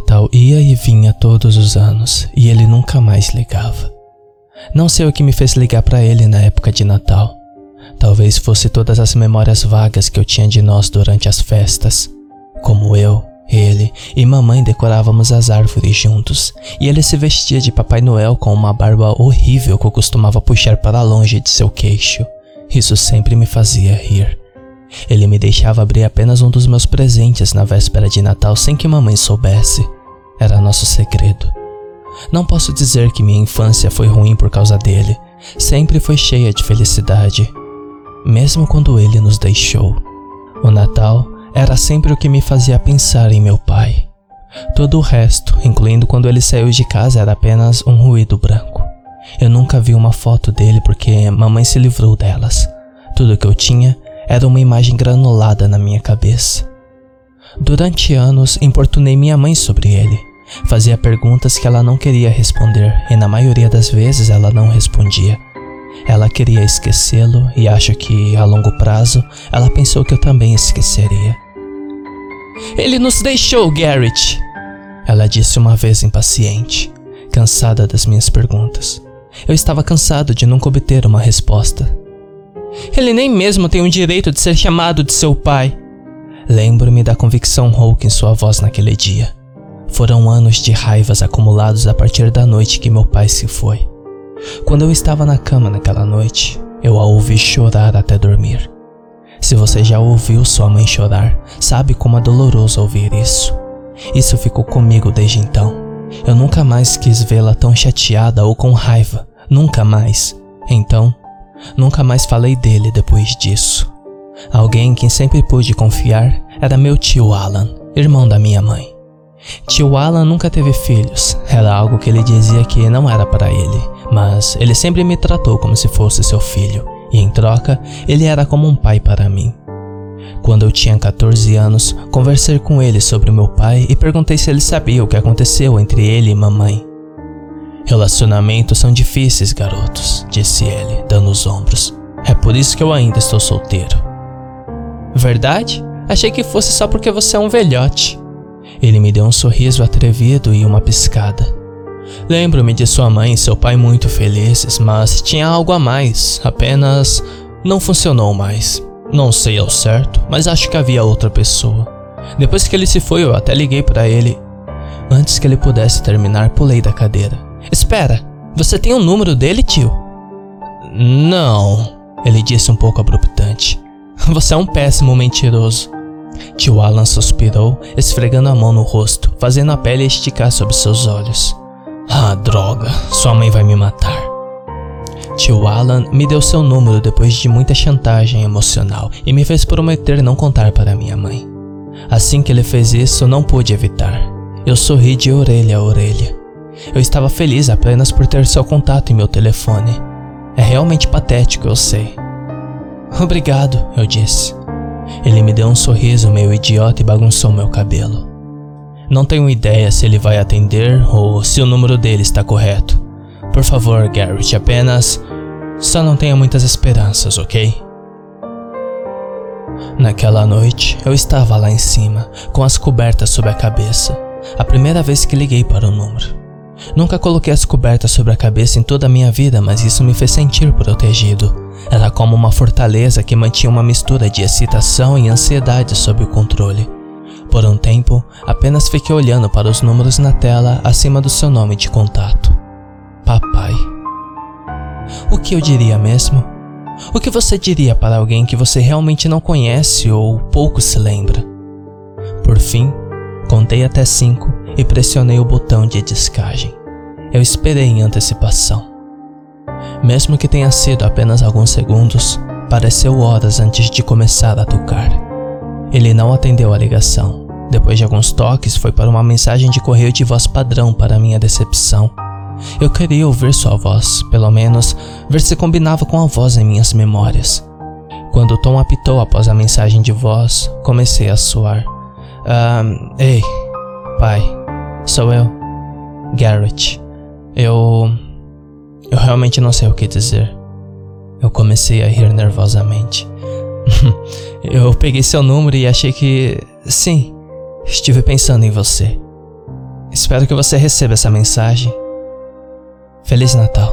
Natal ia e vinha todos os anos e ele nunca mais ligava. Não sei o que me fez ligar para ele na época de Natal. Talvez fosse todas as memórias vagas que eu tinha de nós durante as festas. Como eu, ele e mamãe decorávamos as árvores juntos, e ele se vestia de Papai Noel com uma barba horrível que eu costumava puxar para longe de seu queixo. Isso sempre me fazia rir. Ele me deixava abrir apenas um dos meus presentes na véspera de Natal sem que mamãe soubesse. Era nosso segredo. Não posso dizer que minha infância foi ruim por causa dele. Sempre foi cheia de felicidade. Mesmo quando ele nos deixou. O Natal era sempre o que me fazia pensar em meu pai. Todo o resto, incluindo quando ele saiu de casa, era apenas um ruído branco. Eu nunca vi uma foto dele porque mamãe se livrou delas. Tudo que eu tinha era uma imagem granulada na minha cabeça. Durante anos, importunei minha mãe sobre ele. Fazia perguntas que ela não queria responder e na maioria das vezes ela não respondia. Ela queria esquecê-lo e acho que, a longo prazo, ela pensou que eu também esqueceria. Ele nos deixou, Garrett! Ela disse uma vez impaciente, cansada das minhas perguntas. Eu estava cansado de nunca obter uma resposta. Ele nem mesmo tem o direito de ser chamado de seu pai. Lembro-me da convicção rouca em sua voz naquele dia. Foram anos de raivas acumulados a partir da noite que meu pai se foi. Quando eu estava na cama naquela noite, eu a ouvi chorar até dormir. Se você já ouviu sua mãe chorar, sabe como é doloroso ouvir isso. Isso ficou comigo desde então. Eu nunca mais quis vê-la tão chateada ou com raiva. Nunca mais. Então, Nunca mais falei dele depois disso. Alguém em quem sempre pude confiar era meu tio Alan, irmão da minha mãe. Tio Alan nunca teve filhos, era algo que ele dizia que não era para ele, mas ele sempre me tratou como se fosse seu filho, e em troca, ele era como um pai para mim. Quando eu tinha 14 anos, conversei com ele sobre meu pai e perguntei se ele sabia o que aconteceu entre ele e mamãe. Relacionamentos são difíceis, garotos, disse ele, dando os ombros. É por isso que eu ainda estou solteiro. Verdade? Achei que fosse só porque você é um velhote. Ele me deu um sorriso atrevido e uma piscada. Lembro-me de sua mãe e seu pai muito felizes, mas tinha algo a mais, apenas não funcionou mais. Não sei ao certo, mas acho que havia outra pessoa. Depois que ele se foi, eu até liguei para ele. Antes que ele pudesse terminar, pulei da cadeira. Espera, você tem o um número dele, tio? Não, ele disse um pouco abruptante. Você é um péssimo mentiroso. Tio Alan suspirou, esfregando a mão no rosto, fazendo a pele esticar sob seus olhos. Ah, droga, sua mãe vai me matar. Tio Alan me deu seu número depois de muita chantagem emocional e me fez prometer não contar para minha mãe. Assim que ele fez isso, não pude evitar. Eu sorri de orelha a orelha. Eu estava feliz apenas por ter seu contato em meu telefone. É realmente patético, eu sei. Obrigado, eu disse. Ele me deu um sorriso meio idiota e bagunçou meu cabelo. Não tenho ideia se ele vai atender ou se o número dele está correto. Por favor, Garrett, apenas. Só não tenha muitas esperanças, ok? Naquela noite, eu estava lá em cima, com as cobertas sob a cabeça, a primeira vez que liguei para o número. Nunca coloquei as cobertas sobre a cabeça em toda a minha vida, mas isso me fez sentir protegido. Era como uma fortaleza que mantinha uma mistura de excitação e ansiedade sob o controle. Por um tempo, apenas fiquei olhando para os números na tela acima do seu nome de contato. Papai. O que eu diria mesmo? O que você diria para alguém que você realmente não conhece ou pouco se lembra? Por fim, contei até cinco e pressionei o botão de descagem. Eu esperei em antecipação. Mesmo que tenha sido apenas alguns segundos, pareceu horas antes de começar a tocar. Ele não atendeu a ligação. Depois de alguns toques, foi para uma mensagem de correio de voz padrão para minha decepção. Eu queria ouvir sua voz, pelo menos ver se combinava com a voz em minhas memórias. Quando o tom apitou após a mensagem de voz, comecei a suar. Ah, ei, pai, Sou eu, Garrett. Eu. Eu realmente não sei o que dizer. Eu comecei a rir nervosamente. eu peguei seu número e achei que. Sim, estive pensando em você. espero que você receba essa mensagem. Feliz Natal.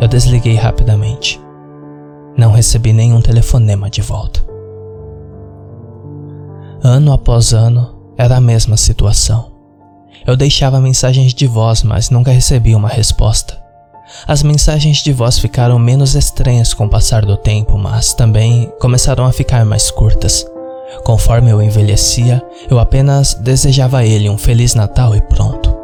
Eu desliguei rapidamente. Não recebi nenhum telefonema de volta. Ano após ano, era a mesma situação. Eu deixava mensagens de voz, mas nunca recebia uma resposta. As mensagens de voz ficaram menos estranhas com o passar do tempo, mas também começaram a ficar mais curtas. Conforme eu envelhecia, eu apenas desejava a ele um Feliz Natal e pronto.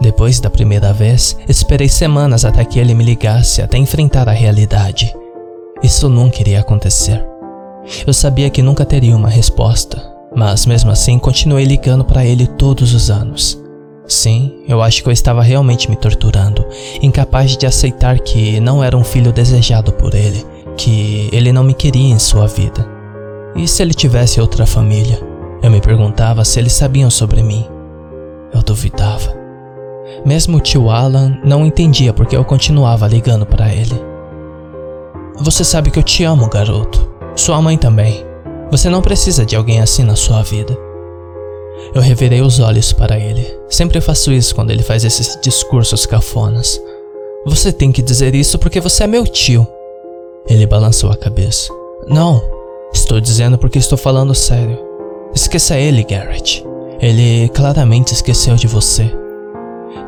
Depois da primeira vez, esperei semanas até que ele me ligasse até enfrentar a realidade. Isso nunca iria acontecer. Eu sabia que nunca teria uma resposta, mas mesmo assim continuei ligando para ele todos os anos. Sim, eu acho que eu estava realmente me torturando, incapaz de aceitar que não era um filho desejado por ele, que ele não me queria em sua vida. E se ele tivesse outra família? Eu me perguntava se eles sabiam sobre mim. Eu duvidava. Mesmo o tio Alan não entendia porque eu continuava ligando para ele. Você sabe que eu te amo, garoto. Sua mãe também. Você não precisa de alguém assim na sua vida. Eu revirei os olhos para ele. Sempre faço isso quando ele faz esses discursos cafonas. Você tem que dizer isso porque você é meu tio. Ele balançou a cabeça. Não, estou dizendo porque estou falando sério. Esqueça ele, Garrett. Ele claramente esqueceu de você.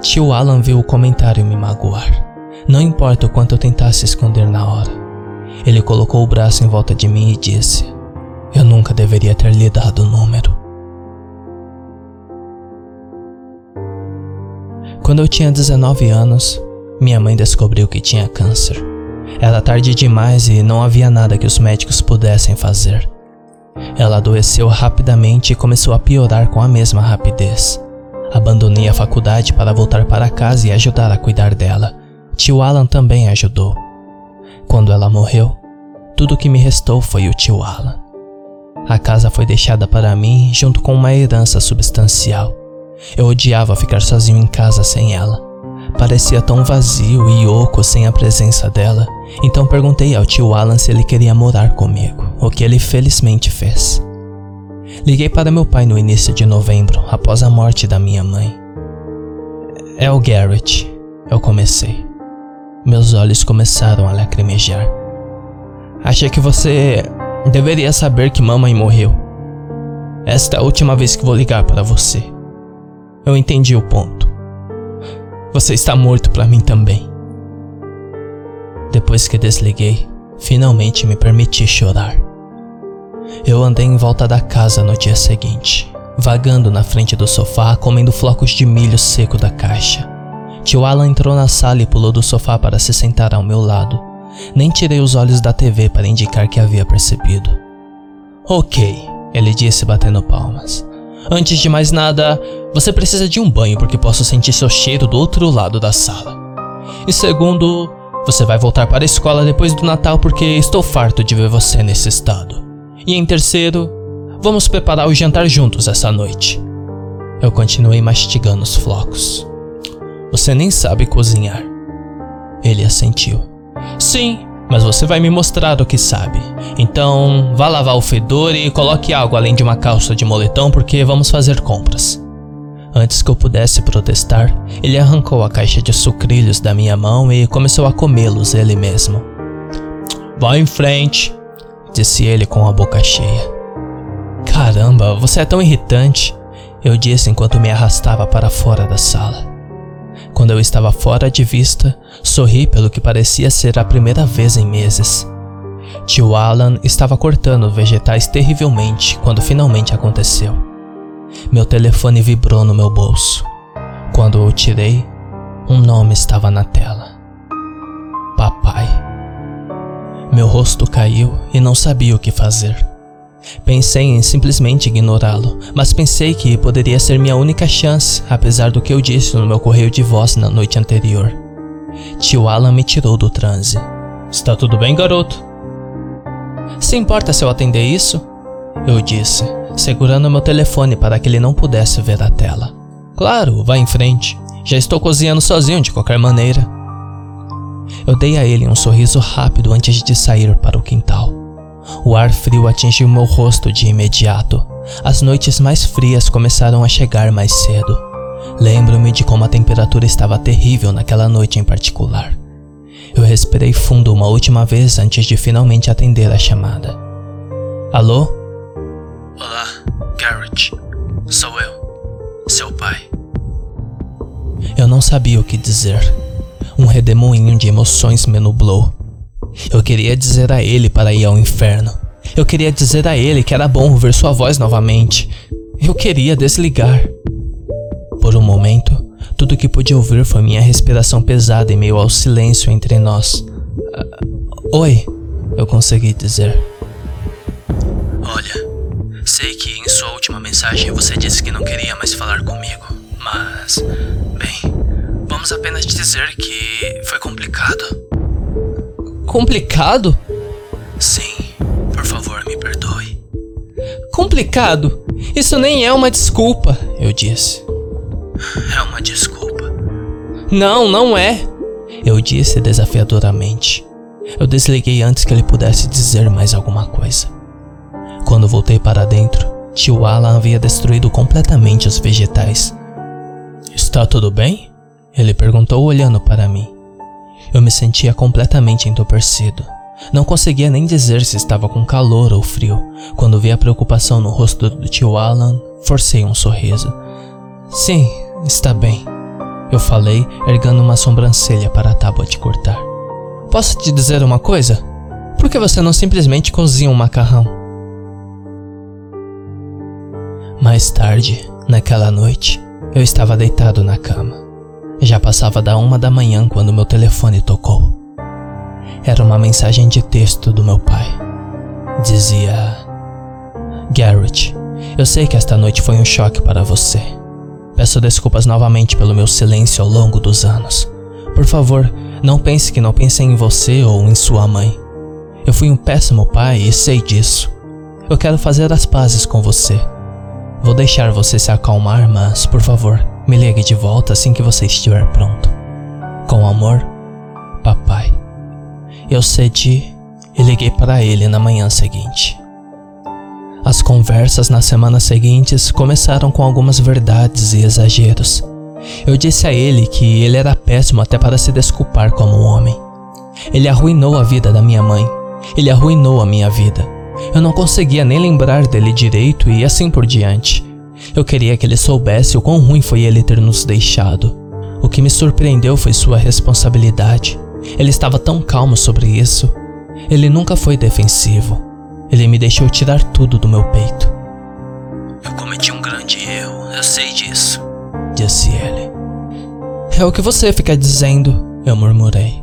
Tio Alan viu o comentário me magoar. Não importa o quanto eu tentasse esconder na hora. Ele colocou o braço em volta de mim e disse: Eu nunca deveria ter lhe dado o número. Quando eu tinha 19 anos, minha mãe descobriu que tinha câncer. Era tarde demais e não havia nada que os médicos pudessem fazer. Ela adoeceu rapidamente e começou a piorar com a mesma rapidez. Abandonei a faculdade para voltar para casa e ajudar a cuidar dela. Tio Alan também ajudou. Quando ela morreu, tudo que me restou foi o tio Alan. A casa foi deixada para mim junto com uma herança substancial. Eu odiava ficar sozinho em casa sem ela. Parecia tão vazio e oco sem a presença dela. Então perguntei ao tio Alan se ele queria morar comigo, o que ele felizmente fez. Liguei para meu pai no início de novembro, após a morte da minha mãe. É o Garrett, eu comecei. Meus olhos começaram a lacrimejar. Achei que você deveria saber que mamãe morreu. Esta é a última vez que vou ligar para você. Eu entendi o ponto. Você está morto para mim também. Depois que desliguei, finalmente me permiti chorar. Eu andei em volta da casa no dia seguinte, vagando na frente do sofá, comendo flocos de milho seco da caixa. Tio Alan entrou na sala e pulou do sofá para se sentar ao meu lado. Nem tirei os olhos da TV para indicar que havia percebido. Ok, ele disse batendo palmas. Antes de mais nada, você precisa de um banho porque posso sentir seu cheiro do outro lado da sala. E segundo, você vai voltar para a escola depois do Natal porque estou farto de ver você nesse estado. E em terceiro, vamos preparar o jantar juntos essa noite. Eu continuei mastigando os flocos. Você nem sabe cozinhar. Ele assentiu. Sim, mas você vai me mostrar o que sabe. Então, vá lavar o fedor e coloque algo além de uma calça de moletom porque vamos fazer compras. Antes que eu pudesse protestar, ele arrancou a caixa de sucrilhos da minha mão e começou a comê-los ele mesmo. Vá em frente, disse ele com a boca cheia. Caramba, você é tão irritante, eu disse enquanto me arrastava para fora da sala. Quando eu estava fora de vista, sorri pelo que parecia ser a primeira vez em meses. Tio Alan estava cortando vegetais terrivelmente quando finalmente aconteceu. Meu telefone vibrou no meu bolso. Quando o tirei, um nome estava na tela: Papai. Meu rosto caiu e não sabia o que fazer. Pensei em simplesmente ignorá-lo, mas pensei que poderia ser minha única chance, apesar do que eu disse no meu correio de voz na noite anterior. Tio Alan me tirou do transe. Está tudo bem, garoto? Se importa se eu atender isso? Eu disse, segurando meu telefone para que ele não pudesse ver a tela. Claro, vá em frente. Já estou cozinhando sozinho de qualquer maneira. Eu dei a ele um sorriso rápido antes de sair para o quintal. O ar frio atingiu meu rosto de imediato. As noites mais frias começaram a chegar mais cedo. Lembro-me de como a temperatura estava terrível naquela noite em particular. Eu respirei fundo uma última vez antes de finalmente atender a chamada. Alô? Olá, Garrett. Sou eu, seu pai. Eu não sabia o que dizer. Um redemoinho de emoções me nublou. Eu queria dizer a ele para ir ao inferno. Eu queria dizer a ele que era bom ouvir sua voz novamente. Eu queria desligar. Por um momento, tudo que pude ouvir foi minha respiração pesada em meio ao silêncio entre nós. Uh, Oi, eu consegui dizer. Olha, sei que em sua última mensagem você disse que não queria Complicado? Sim, por favor, me perdoe. Complicado? Isso nem é uma desculpa, eu disse. É uma desculpa. Não, não é. Eu disse desafiadoramente. Eu desliguei antes que ele pudesse dizer mais alguma coisa. Quando voltei para dentro, tio Alan havia destruído completamente os vegetais. Está tudo bem? Ele perguntou olhando para mim. Eu me sentia completamente entorpecido. Não conseguia nem dizer se estava com calor ou frio. Quando vi a preocupação no rosto do tio Alan, forcei um sorriso. Sim, Está bem, eu falei, ergando uma sobrancelha para a tábua de cortar. Posso te dizer uma coisa? Por que você não simplesmente cozinha um macarrão? Mais tarde, naquela noite, eu estava deitado na cama. Já passava da uma da manhã quando meu telefone tocou. Era uma mensagem de texto do meu pai. Dizia: Garrett, eu sei que esta noite foi um choque para você. Peço desculpas novamente pelo meu silêncio ao longo dos anos. Por favor, não pense que não pensei em você ou em sua mãe. Eu fui um péssimo pai e sei disso. Eu quero fazer as pazes com você. Vou deixar você se acalmar, mas, por favor, me ligue de volta assim que você estiver pronto. Com amor, papai. Eu cedi e liguei para ele na manhã seguinte. As conversas nas semanas seguintes começaram com algumas verdades e exageros. Eu disse a ele que ele era péssimo até para se desculpar como um homem. Ele arruinou a vida da minha mãe. Ele arruinou a minha vida. Eu não conseguia nem lembrar dele direito e assim por diante. Eu queria que ele soubesse o quão ruim foi ele ter nos deixado. O que me surpreendeu foi sua responsabilidade. Ele estava tão calmo sobre isso. Ele nunca foi defensivo. Ele me deixou tirar tudo do meu peito. Eu cometi um grande erro, eu sei disso, disse ele. É o que você fica dizendo, eu murmurei.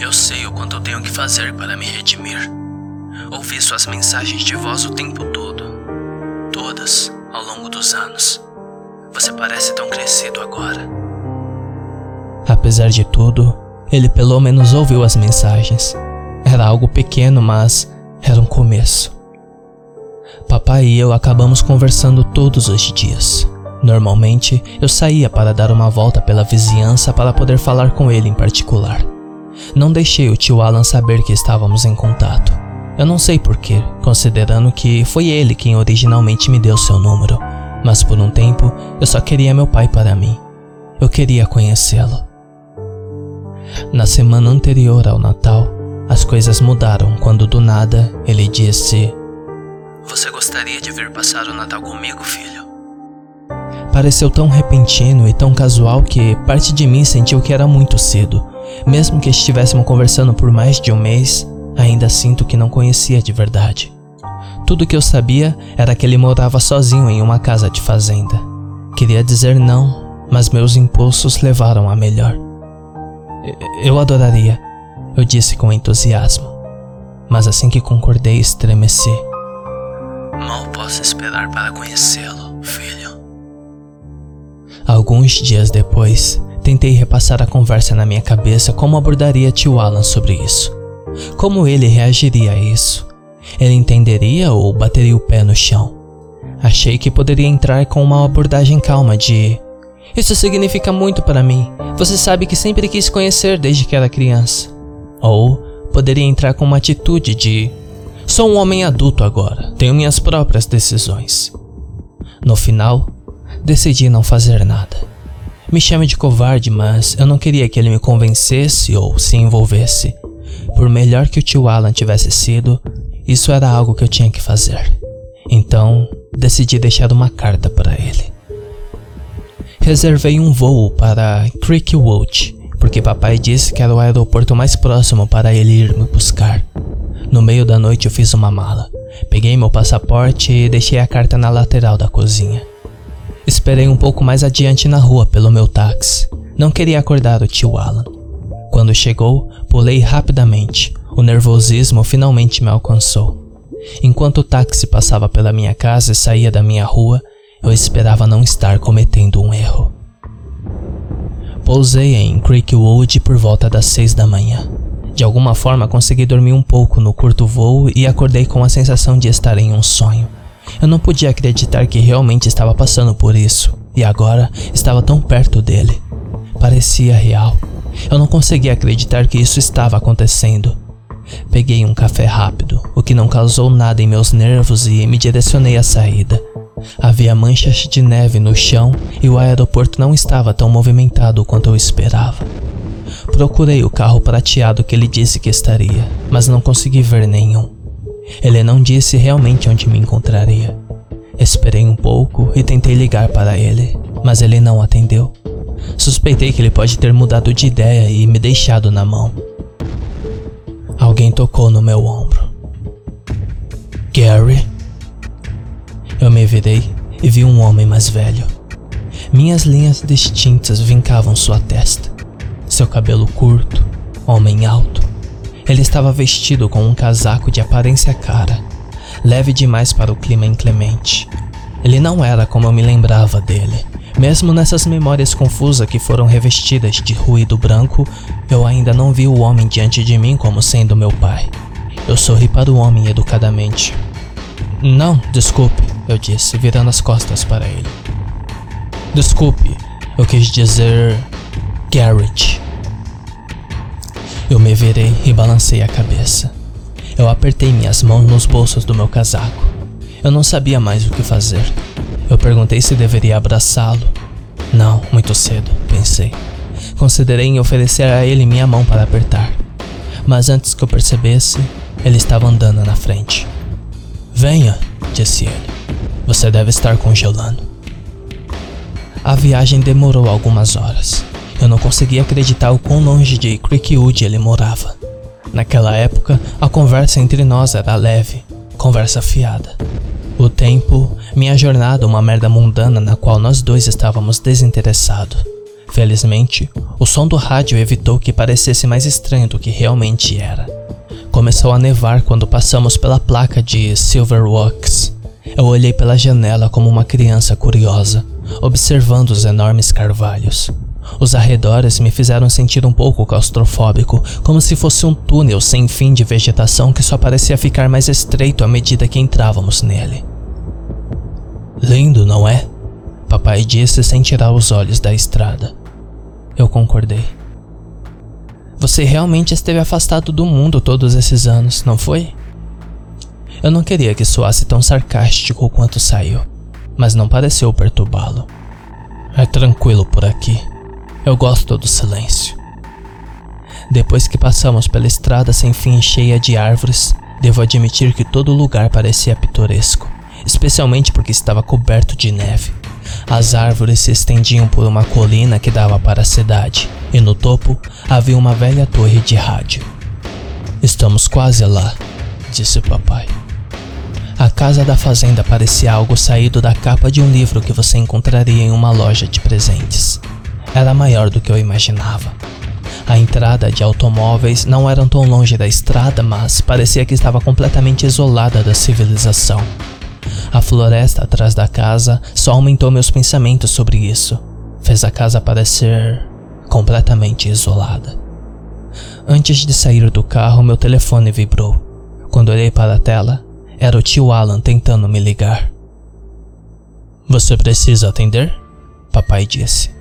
Eu sei o quanto eu tenho que fazer para me redimir. Ouvi suas mensagens de voz o tempo todo. Dos anos. Você parece tão crescido agora. Apesar de tudo, ele pelo menos ouviu as mensagens. Era algo pequeno, mas era um começo. Papai e eu acabamos conversando todos os dias. Normalmente, eu saía para dar uma volta pela vizinhança para poder falar com ele em particular. Não deixei o tio Alan saber que estávamos em contato. Eu não sei porquê, considerando que foi ele quem originalmente me deu seu número, mas por um tempo eu só queria meu pai para mim. Eu queria conhecê-lo. Na semana anterior ao Natal, as coisas mudaram quando do nada ele disse: Você gostaria de vir passar o Natal comigo, filho? Pareceu tão repentino e tão casual que parte de mim sentiu que era muito cedo. Mesmo que estivéssemos conversando por mais de um mês, ainda sinto que não conhecia de verdade. Tudo que eu sabia era que ele morava sozinho em uma casa de fazenda. Queria dizer não, mas meus impulsos levaram a melhor. Eu adoraria, eu disse com entusiasmo. Mas assim que concordei, estremeci. Mal posso esperar para conhecê-lo, filho. Alguns dias depois, tentei repassar a conversa na minha cabeça como abordaria tio Alan sobre isso. Como ele reagiria a isso? Ele entenderia ou bateria o pé no chão? Achei que poderia entrar com uma abordagem calma de: Isso significa muito para mim. Você sabe que sempre quis conhecer desde que era criança. Ou poderia entrar com uma atitude de: sou um homem adulto agora, tenho minhas próprias decisões. No final, decidi não fazer nada. Me chame de covarde, mas eu não queria que ele me convencesse ou se envolvesse. Por melhor que o tio Alan tivesse sido, isso era algo que eu tinha que fazer. Então, decidi deixar uma carta para ele. Reservei um voo para Creekwood, porque papai disse que era o aeroporto mais próximo para ele ir me buscar. No meio da noite eu fiz uma mala. Peguei meu passaporte e deixei a carta na lateral da cozinha. Esperei um pouco mais adiante na rua pelo meu táxi. Não queria acordar o tio Alan. Quando chegou, pulei rapidamente. O nervosismo finalmente me alcançou. Enquanto o táxi passava pela minha casa e saía da minha rua, eu esperava não estar cometendo um erro. Pousei em Creekwood por volta das seis da manhã. De alguma forma consegui dormir um pouco no curto voo e acordei com a sensação de estar em um sonho. Eu não podia acreditar que realmente estava passando por isso, e agora estava tão perto dele. Parecia real. Eu não conseguia acreditar que isso estava acontecendo. Peguei um café rápido, o que não causou nada em meus nervos e me direcionei à saída. Havia manchas de neve no chão e o aeroporto não estava tão movimentado quanto eu esperava. Procurei o carro prateado que ele disse que estaria, mas não consegui ver nenhum. Ele não disse realmente onde me encontraria. Esperei um pouco e tentei ligar para ele, mas ele não atendeu. Suspeitei que ele pode ter mudado de ideia e me deixado na mão. Alguém tocou no meu ombro. Gary? Eu me virei e vi um homem mais velho. Minhas linhas distintas vincavam sua testa. Seu cabelo curto, homem alto. Ele estava vestido com um casaco de aparência cara, leve demais para o clima inclemente. Ele não era como eu me lembrava dele. Mesmo nessas memórias confusas que foram revestidas de ruído branco, eu ainda não vi o homem diante de mim como sendo meu pai. Eu sorri para o homem educadamente. Não, desculpe, eu disse, virando as costas para ele. Desculpe, eu quis dizer. Garrett. Eu me virei e balancei a cabeça. Eu apertei minhas mãos nos bolsos do meu casaco. Eu não sabia mais o que fazer. Eu perguntei se deveria abraçá-lo. Não, muito cedo, pensei. Considerei em oferecer a ele minha mão para apertar. Mas antes que eu percebesse, ele estava andando na frente. Venha, disse ele. Você deve estar congelando. A viagem demorou algumas horas. Eu não conseguia acreditar o quão longe de Creekwood ele morava. Naquela época, a conversa entre nós era leve, conversa fiada. O tempo, minha jornada, uma merda mundana na qual nós dois estávamos desinteressados. Felizmente, o som do rádio evitou que parecesse mais estranho do que realmente era. Começou a nevar quando passamos pela placa de Silverwalks. Eu olhei pela janela como uma criança curiosa, observando os enormes carvalhos. Os arredores me fizeram sentir um pouco claustrofóbico, como se fosse um túnel sem fim de vegetação que só parecia ficar mais estreito à medida que entrávamos nele. Lindo, não é? Papai disse sem tirar os olhos da estrada. Eu concordei. Você realmente esteve afastado do mundo todos esses anos, não foi? Eu não queria que soasse tão sarcástico quanto saiu, mas não pareceu perturbá-lo. É tranquilo por aqui. Eu gosto do silêncio. Depois que passamos pela estrada sem fim cheia de árvores, devo admitir que todo lugar parecia pitoresco, especialmente porque estava coberto de neve. As árvores se estendiam por uma colina que dava para a cidade, e no topo havia uma velha torre de rádio. Estamos quase lá, disse o papai. A casa da fazenda parecia algo saído da capa de um livro que você encontraria em uma loja de presentes era maior do que eu imaginava. A entrada de automóveis não eram tão longe da estrada, mas parecia que estava completamente isolada da civilização. A floresta atrás da casa só aumentou meus pensamentos sobre isso. Fez a casa parecer completamente isolada. Antes de sair do carro, meu telefone vibrou. Quando olhei para a tela, era o tio Alan tentando me ligar. Você precisa atender? Papai disse.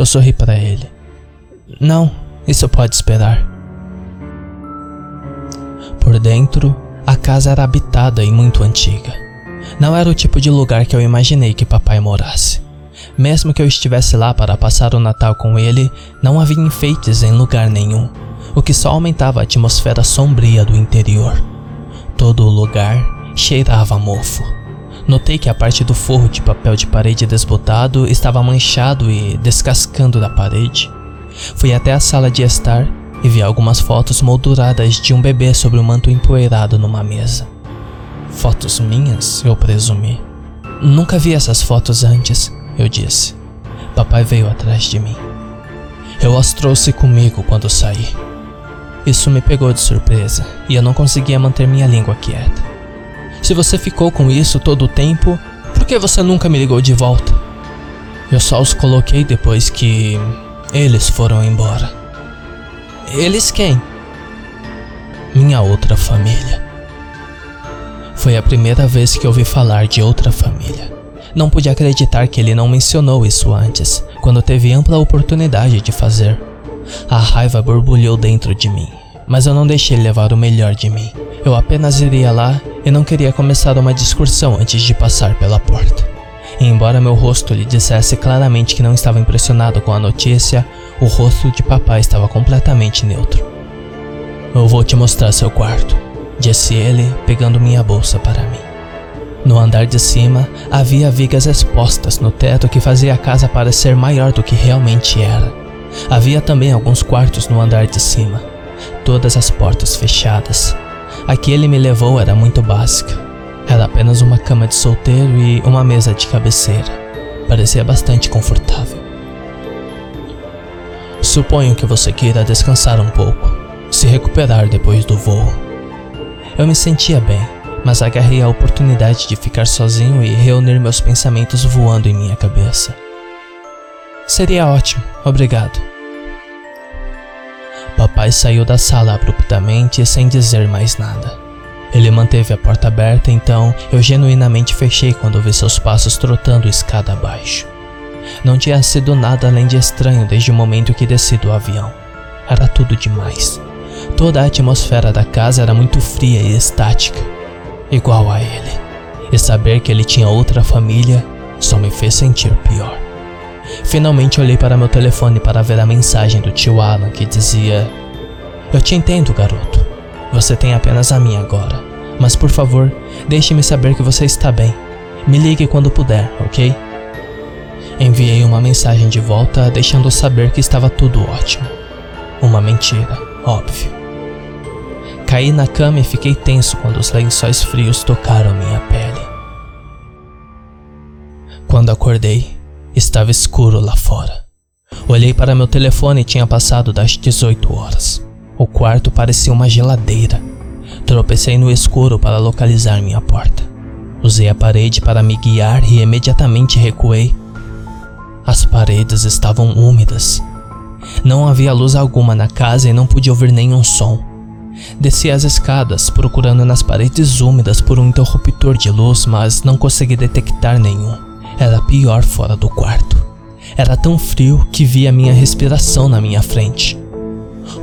Eu sorri para ele. Não, isso pode esperar. Por dentro, a casa era habitada e muito antiga. Não era o tipo de lugar que eu imaginei que papai morasse. Mesmo que eu estivesse lá para passar o Natal com ele, não havia enfeites em lugar nenhum, o que só aumentava a atmosfera sombria do interior. Todo o lugar cheirava mofo. Notei que a parte do forro de papel de parede desbotado estava manchado e descascando da parede. Fui até a sala de estar e vi algumas fotos molduradas de um bebê sobre um manto empoeirado numa mesa. Fotos minhas? Eu presumi. Nunca vi essas fotos antes, eu disse. Papai veio atrás de mim. Eu as trouxe comigo quando saí. Isso me pegou de surpresa e eu não conseguia manter minha língua quieta. Se você ficou com isso todo o tempo, por que você nunca me ligou de volta? Eu só os coloquei depois que eles foram embora. Eles quem? Minha outra família. Foi a primeira vez que ouvi falar de outra família. Não pude acreditar que ele não mencionou isso antes, quando teve ampla oportunidade de fazer. A raiva borbulhou dentro de mim, mas eu não deixei levar o melhor de mim. Eu apenas iria lá e não queria começar uma discussão antes de passar pela porta. E embora meu rosto lhe dissesse claramente que não estava impressionado com a notícia, o rosto de papai estava completamente neutro. Eu vou te mostrar seu quarto, disse ele, pegando minha bolsa para mim. No andar de cima havia vigas expostas no teto que fazia a casa parecer maior do que realmente era. Havia também alguns quartos no andar de cima, todas as portas fechadas. A que ele me levou era muito básica. Era apenas uma cama de solteiro e uma mesa de cabeceira. Parecia bastante confortável. Suponho que você queira descansar um pouco, se recuperar depois do voo. Eu me sentia bem, mas agarrei a oportunidade de ficar sozinho e reunir meus pensamentos voando em minha cabeça. Seria ótimo, obrigado. Papai saiu da sala abruptamente sem dizer mais nada. Ele manteve a porta aberta, então eu genuinamente fechei quando vi seus passos trotando escada abaixo. Não tinha sido nada além de estranho desde o momento que desci do avião. Era tudo demais. Toda a atmosfera da casa era muito fria e estática igual a ele. E saber que ele tinha outra família só me fez sentir pior. Finalmente olhei para meu telefone para ver a mensagem do tio Alan que dizia: Eu te entendo, garoto. Você tem apenas a minha agora. Mas por favor, deixe-me saber que você está bem. Me ligue quando puder, ok? Enviei uma mensagem de volta deixando saber que estava tudo ótimo. Uma mentira, óbvio. Caí na cama e fiquei tenso quando os lençóis frios tocaram minha pele. Quando acordei, estava escuro lá fora. Olhei para meu telefone e tinha passado das 18 horas. O quarto parecia uma geladeira. Tropecei no escuro para localizar minha porta. Usei a parede para me guiar e imediatamente recuei. As paredes estavam úmidas. Não havia luz alguma na casa e não pude ouvir nenhum som. Desci as escadas, procurando nas paredes úmidas por um interruptor de luz, mas não consegui detectar nenhum. Era pior fora do quarto. Era tão frio que via minha respiração na minha frente.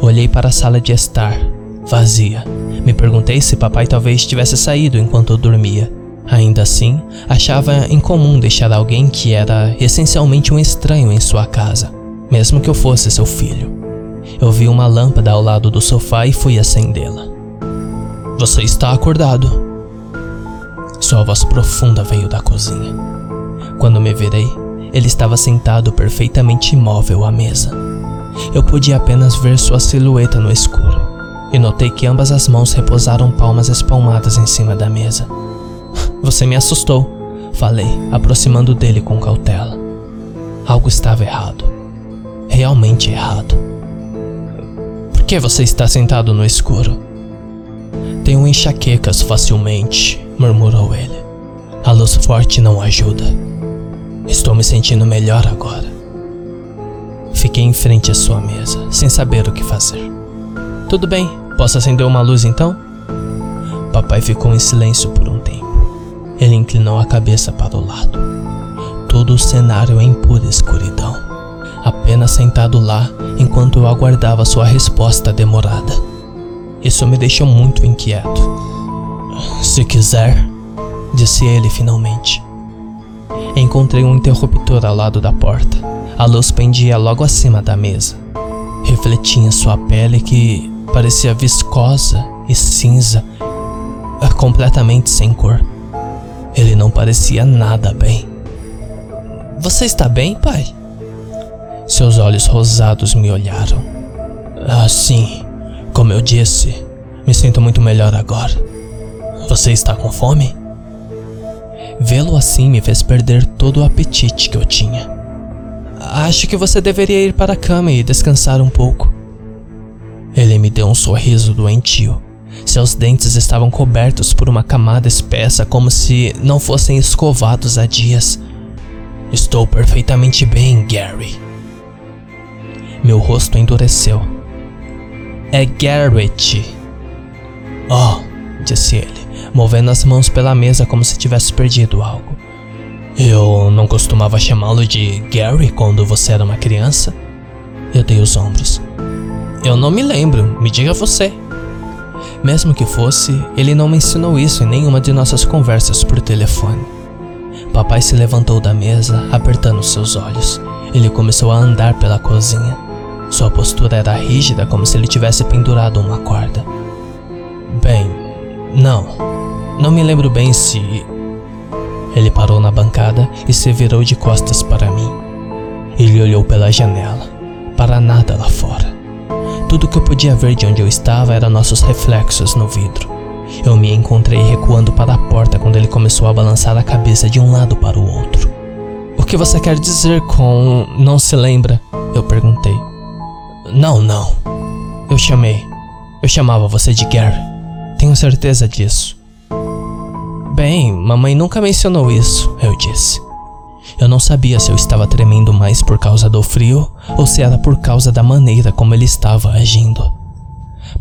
Olhei para a sala de estar, vazia. Me perguntei se papai talvez tivesse saído enquanto eu dormia. Ainda assim, achava incomum deixar alguém que era essencialmente um estranho em sua casa, mesmo que eu fosse seu filho. Eu vi uma lâmpada ao lado do sofá e fui acendê-la. Você está acordado? Sua voz profunda veio da cozinha. Quando me virei, ele estava sentado perfeitamente imóvel à mesa. Eu podia apenas ver sua silhueta no escuro e notei que ambas as mãos repousaram palmas espalmadas em cima da mesa. Você me assustou, falei, aproximando dele com cautela. Algo estava errado. Realmente errado que você está sentado no escuro? Tenho enxaquecas facilmente, murmurou ele. A luz forte não ajuda. Estou me sentindo melhor agora. Fiquei em frente à sua mesa, sem saber o que fazer. Tudo bem, posso acender uma luz então? Papai ficou em silêncio por um tempo. Ele inclinou a cabeça para o lado. Todo o cenário em pura escuridão apenas sentado lá enquanto eu aguardava sua resposta demorada. Isso me deixou muito inquieto. Se quiser, disse ele finalmente. Encontrei um interruptor ao lado da porta. A luz pendia logo acima da mesa. Refletia sua pele que parecia viscosa e cinza, completamente sem cor. Ele não parecia nada bem. Você está bem, pai? Seus olhos rosados me olharam. Ah, sim. Como eu disse, me sinto muito melhor agora. Você está com fome? Vê-lo assim me fez perder todo o apetite que eu tinha. Acho que você deveria ir para a cama e descansar um pouco. Ele me deu um sorriso doentio. Seus dentes estavam cobertos por uma camada espessa, como se não fossem escovados há dias. Estou perfeitamente bem, Gary. Meu rosto endureceu. É Garrett. Oh, disse ele, movendo as mãos pela mesa como se tivesse perdido algo. Eu não costumava chamá-lo de Gary quando você era uma criança? Eu dei os ombros. Eu não me lembro, me diga você. Mesmo que fosse, ele não me ensinou isso em nenhuma de nossas conversas por telefone. Papai se levantou da mesa, apertando seus olhos. Ele começou a andar pela cozinha. Sua postura era rígida, como se ele tivesse pendurado uma corda. Bem, não. Não me lembro bem se. Ele parou na bancada e se virou de costas para mim. Ele olhou pela janela, para nada lá fora. Tudo que eu podia ver de onde eu estava eram nossos reflexos no vidro. Eu me encontrei recuando para a porta quando ele começou a balançar a cabeça de um lado para o outro. O que você quer dizer com não se lembra? Eu perguntei. Não, não. Eu chamei. Eu chamava você de Gary. Tenho certeza disso. Bem, mamãe nunca mencionou isso, eu disse. Eu não sabia se eu estava tremendo mais por causa do frio ou se era por causa da maneira como ele estava agindo.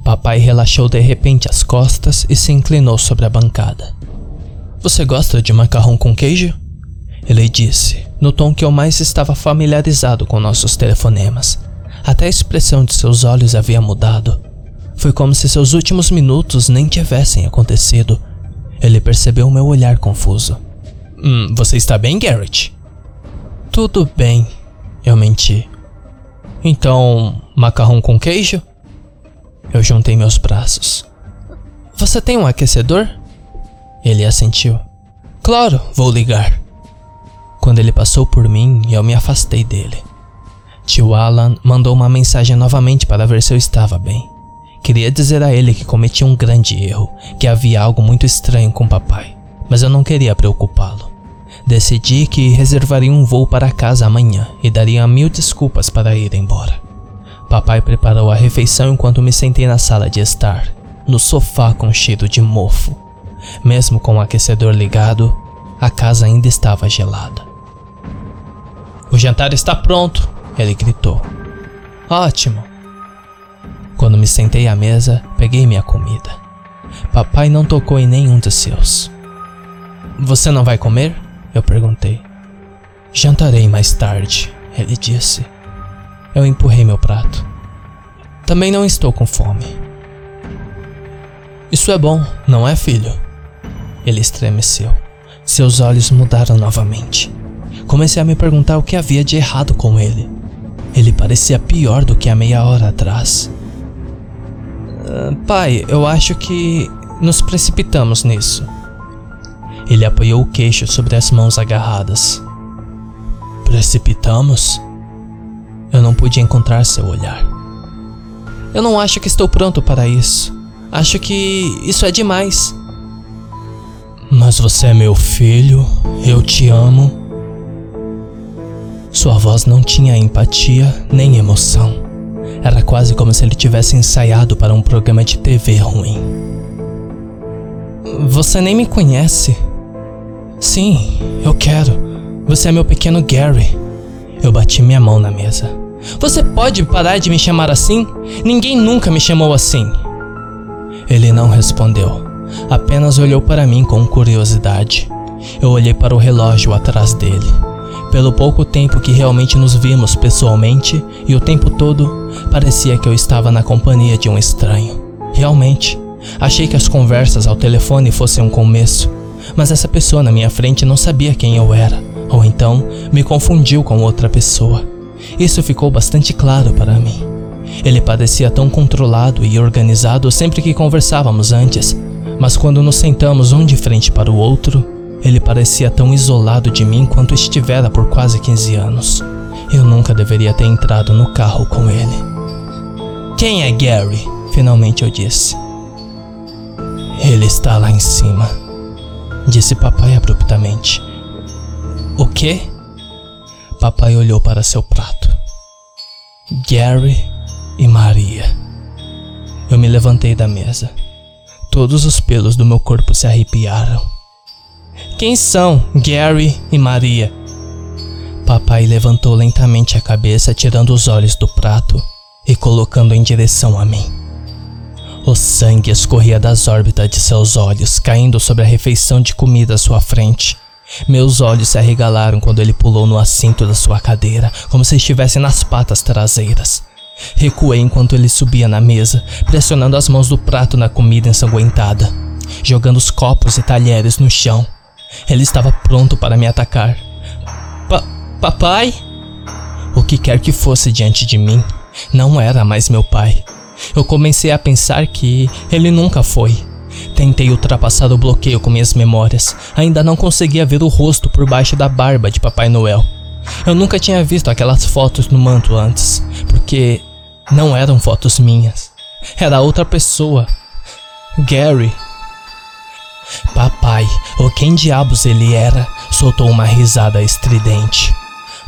Papai relaxou de repente as costas e se inclinou sobre a bancada. Você gosta de macarrão com queijo? Ele disse, no tom que eu mais estava familiarizado com nossos telefonemas. Até a expressão de seus olhos havia mudado. Foi como se seus últimos minutos nem tivessem acontecido. Ele percebeu meu olhar confuso. Hum, você está bem, Garrett? Tudo bem, eu menti. Então, macarrão com queijo? Eu juntei meus braços. Você tem um aquecedor? Ele assentiu. Claro, vou ligar. Quando ele passou por mim, eu me afastei dele. Tio Alan mandou uma mensagem novamente para ver se eu estava bem. Queria dizer a ele que cometi um grande erro, que havia algo muito estranho com papai, mas eu não queria preocupá-lo. Decidi que reservaria um voo para casa amanhã e daria mil desculpas para ir embora. Papai preparou a refeição enquanto me sentei na sala de estar, no sofá com cheiro de mofo. Mesmo com o aquecedor ligado, a casa ainda estava gelada. O jantar está pronto, ele gritou. Ótimo. Quando me sentei à mesa, peguei minha comida. Papai não tocou em nenhum dos seus. Você não vai comer? Eu perguntei. Jantarei mais tarde, ele disse. Eu empurrei meu prato. Também não estou com fome. Isso é bom, não é, filho? Ele estremeceu. Seus olhos mudaram novamente. Comecei a me perguntar o que havia de errado com ele. Ele parecia pior do que há meia hora atrás. Pai, eu acho que nos precipitamos nisso. Ele apoiou o queixo sobre as mãos agarradas. Precipitamos? Eu não pude encontrar seu olhar. Eu não acho que estou pronto para isso. Acho que isso é demais. Mas você é meu filho, eu te amo. Sua voz não tinha empatia nem emoção. Era quase como se ele tivesse ensaiado para um programa de TV ruim. Você nem me conhece. Sim, eu quero. Você é meu pequeno Gary. Eu bati minha mão na mesa. Você pode parar de me chamar assim? Ninguém nunca me chamou assim. Ele não respondeu, apenas olhou para mim com curiosidade. Eu olhei para o relógio atrás dele. Pelo pouco tempo que realmente nos vimos pessoalmente e o tempo todo, parecia que eu estava na companhia de um estranho. Realmente, achei que as conversas ao telefone fossem um começo, mas essa pessoa na minha frente não sabia quem eu era, Ou então me confundiu com outra pessoa. Isso ficou bastante claro para mim. Ele parecia tão controlado e organizado sempre que conversávamos antes, mas quando nos sentamos um de frente para o outro, ele parecia tão isolado de mim quanto estivera por quase 15 anos. Eu nunca deveria ter entrado no carro com ele. Quem é Gary? Finalmente eu disse. Ele está lá em cima, disse papai abruptamente. O quê? Papai olhou para seu prato. Gary e Maria. Eu me levantei da mesa. Todos os pelos do meu corpo se arrepiaram. Quem são Gary e Maria? Papai levantou lentamente a cabeça, tirando os olhos do prato e colocando em direção a mim. O sangue escorria das órbitas de seus olhos, caindo sobre a refeição de comida à sua frente. Meus olhos se arregalaram quando ele pulou no assento da sua cadeira, como se estivesse nas patas traseiras. Recuei enquanto ele subia na mesa, pressionando as mãos do prato na comida ensanguentada, jogando os copos e talheres no chão. Ele estava pronto para me atacar. Pa papai? O que quer que fosse diante de mim, não era mais meu pai. Eu comecei a pensar que ele nunca foi. Tentei ultrapassar o bloqueio com minhas memórias. Ainda não conseguia ver o rosto por baixo da barba de Papai Noel. Eu nunca tinha visto aquelas fotos no manto antes, porque não eram fotos minhas. Era outra pessoa. Gary. Papai, ou quem diabos ele era, soltou uma risada estridente.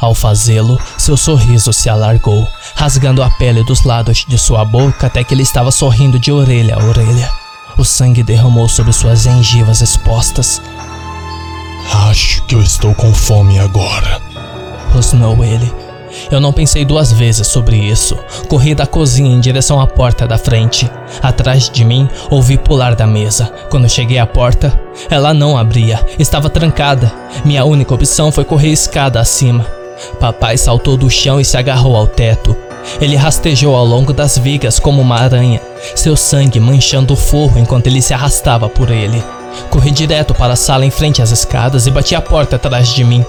Ao fazê-lo, seu sorriso se alargou, rasgando a pele dos lados de sua boca até que ele estava sorrindo de orelha a orelha. O sangue derramou sobre suas gengivas expostas. Acho que eu estou com fome agora, rosnou ele. Eu não pensei duas vezes sobre isso. Corri da cozinha em direção à porta da frente. Atrás de mim, ouvi pular da mesa. Quando cheguei à porta, ela não abria, estava trancada. Minha única opção foi correr escada acima. Papai saltou do chão e se agarrou ao teto. Ele rastejou ao longo das vigas como uma aranha, seu sangue manchando o forro enquanto ele se arrastava por ele. Corri direto para a sala em frente às escadas e bati a porta atrás de mim.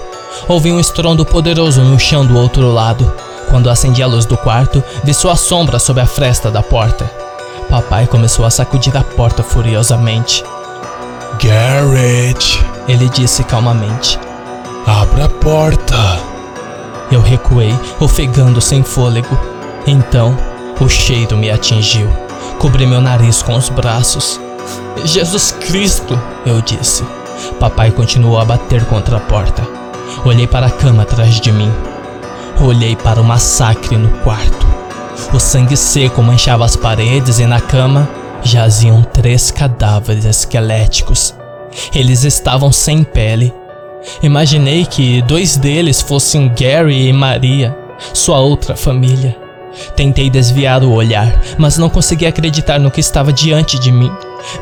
Ouvi um estrondo poderoso no chão do outro lado. Quando acendi a luz do quarto, vi sua sombra sob a fresta da porta. Papai começou a sacudir a porta furiosamente. Garrett, ele disse calmamente. Abra a porta. Eu recuei, ofegando sem fôlego. Então, o cheiro me atingiu. Cobri meu nariz com os braços. Jesus Cristo, eu disse. Papai continuou a bater contra a porta. Olhei para a cama atrás de mim. Olhei para o massacre no quarto. O sangue seco manchava as paredes e na cama jaziam três cadáveres esqueléticos. Eles estavam sem pele Imaginei que dois deles fossem Gary e Maria, sua outra família. Tentei desviar o olhar, mas não consegui acreditar no que estava diante de mim.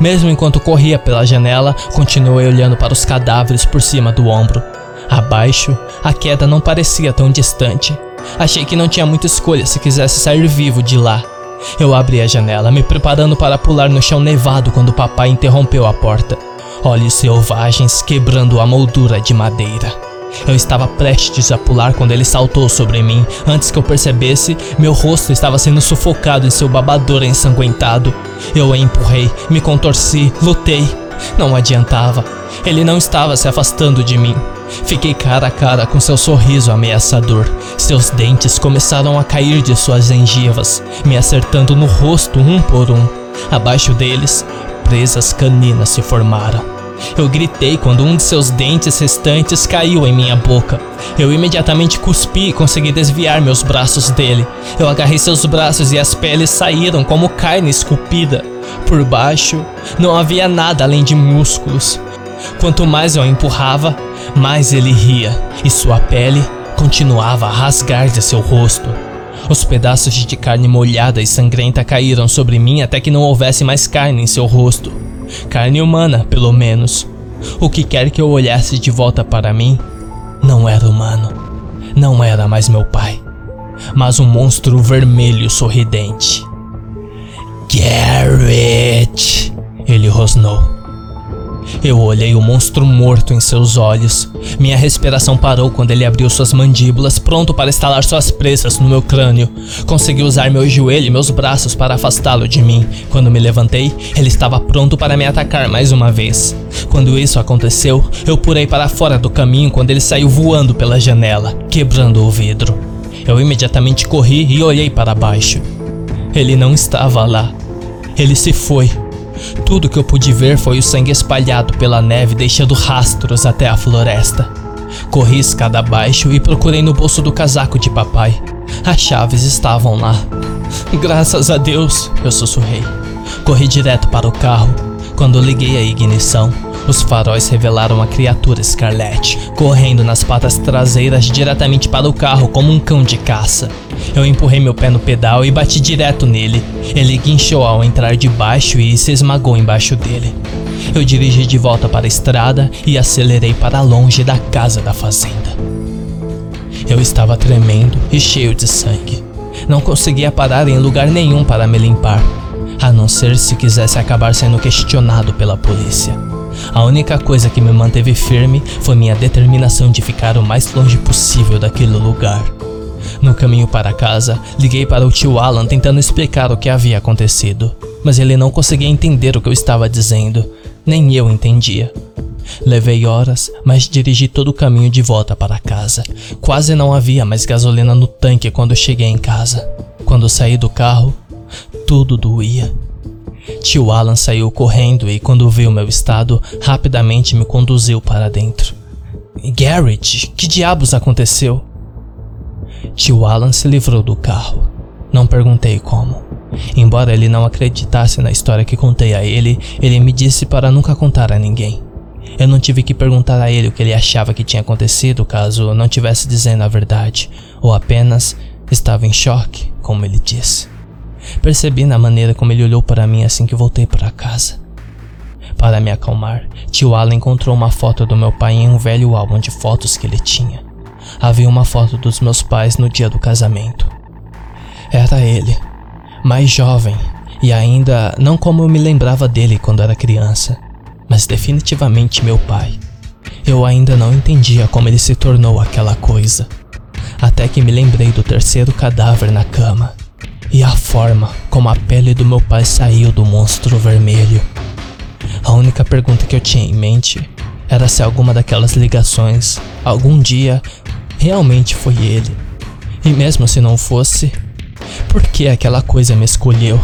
Mesmo enquanto corria pela janela, continuei olhando para os cadáveres por cima do ombro. Abaixo, a queda não parecia tão distante. Achei que não tinha muita escolha se quisesse sair vivo de lá. Eu abri a janela, me preparando para pular no chão nevado quando o papai interrompeu a porta olhos selvagens quebrando a moldura de madeira. Eu estava prestes a pular quando ele saltou sobre mim. Antes que eu percebesse, meu rosto estava sendo sufocado em seu babador ensanguentado. Eu empurrei, me contorci, lutei. Não adiantava. Ele não estava se afastando de mim. Fiquei cara a cara com seu sorriso ameaçador. Seus dentes começaram a cair de suas gengivas, me acertando no rosto um por um. Abaixo deles, presas caninas se formaram. Eu gritei quando um de seus dentes restantes caiu em minha boca. Eu imediatamente cuspi e consegui desviar meus braços dele. Eu agarrei seus braços e as peles saíram como carne esculpida. Por baixo, não havia nada além de músculos. Quanto mais eu empurrava, mais ele ria, e sua pele continuava a rasgar de seu rosto. Os pedaços de carne molhada e sangrenta caíram sobre mim até que não houvesse mais carne em seu rosto. Carne humana, pelo menos. O que quer que eu olhasse de volta para mim, não era humano. Não era mais meu pai, mas um monstro vermelho sorridente. Garrett! Ele rosnou. Eu olhei o monstro morto em seus olhos. Minha respiração parou quando ele abriu suas mandíbulas, pronto para estalar suas presas no meu crânio. Consegui usar meu joelho e meus braços para afastá-lo de mim. Quando me levantei, ele estava pronto para me atacar mais uma vez. Quando isso aconteceu, eu pulei para fora do caminho quando ele saiu voando pela janela, quebrando o vidro. Eu imediatamente corri e olhei para baixo. Ele não estava lá. Ele se foi. Tudo que eu pude ver foi o sangue espalhado pela neve, deixando rastros até a floresta. Corri escada abaixo e procurei no bolso do casaco de papai. As chaves estavam lá. Graças a Deus, eu sussurrei. Corri direto para o carro. Quando liguei a ignição, os faróis revelaram a criatura Scarlet, correndo nas patas traseiras diretamente para o carro como um cão de caça. Eu empurrei meu pé no pedal e bati direto nele. Ele guinchou ao entrar debaixo e se esmagou embaixo dele. Eu dirigi de volta para a estrada e acelerei para longe da casa da fazenda. Eu estava tremendo e cheio de sangue. Não conseguia parar em lugar nenhum para me limpar, a não ser se quisesse acabar sendo questionado pela polícia. A única coisa que me manteve firme foi minha determinação de ficar o mais longe possível daquele lugar. No caminho para casa, liguei para o tio Alan tentando explicar o que havia acontecido, mas ele não conseguia entender o que eu estava dizendo, nem eu entendia. Levei horas, mas dirigi todo o caminho de volta para casa. Quase não havia mais gasolina no tanque quando cheguei em casa. Quando saí do carro, tudo doía. Tio Alan saiu correndo e, quando viu meu estado, rapidamente me conduziu para dentro. Garrett, que diabos aconteceu? Tio Alan se livrou do carro. Não perguntei como. Embora ele não acreditasse na história que contei a ele, ele me disse para nunca contar a ninguém. Eu não tive que perguntar a ele o que ele achava que tinha acontecido caso não tivesse dizendo a verdade, ou apenas estava em choque, como ele disse. Percebi na maneira como ele olhou para mim assim que voltei para casa. Para me acalmar, tio Alan encontrou uma foto do meu pai em um velho álbum de fotos que ele tinha. Havia uma foto dos meus pais no dia do casamento. Era ele, mais jovem, e ainda não como eu me lembrava dele quando era criança, mas definitivamente meu pai. Eu ainda não entendia como ele se tornou aquela coisa. Até que me lembrei do terceiro cadáver na cama e a forma como a pele do meu pai saiu do monstro vermelho. A única pergunta que eu tinha em mente era se alguma daquelas ligações, algum dia, realmente foi ele. E mesmo se não fosse, por que aquela coisa me escolheu?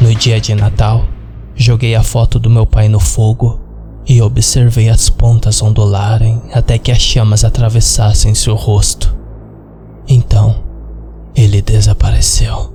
No dia de Natal, joguei a foto do meu pai no fogo e observei as pontas ondularem até que as chamas atravessassem seu rosto. Então, ele desapareceu.